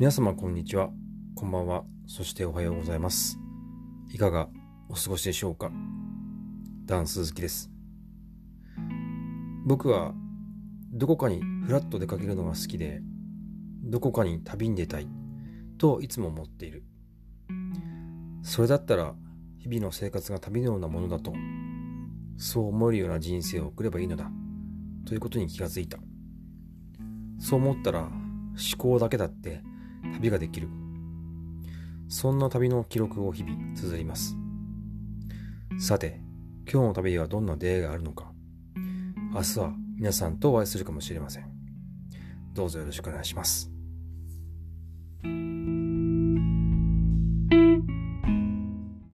皆様こんにちは、こんばんは、そしておはようございます。いかがお過ごしでしょうか？ダンス鈴木です。僕はどこかにふらっと出かけるのが好きで、どこかに旅に出たいといつも思っている。それだったら日々の生活が旅のようなものだと、そう思えるような人生を送ればいいのだということに気がついた。そう思ったら思考だけだって旅ができる。そんな旅の記録を日々綴ります。さて、今日の旅にはどんな出会いがあるのか。明日は皆さんとお会いするかもしれません。どうぞよろしくお願いします。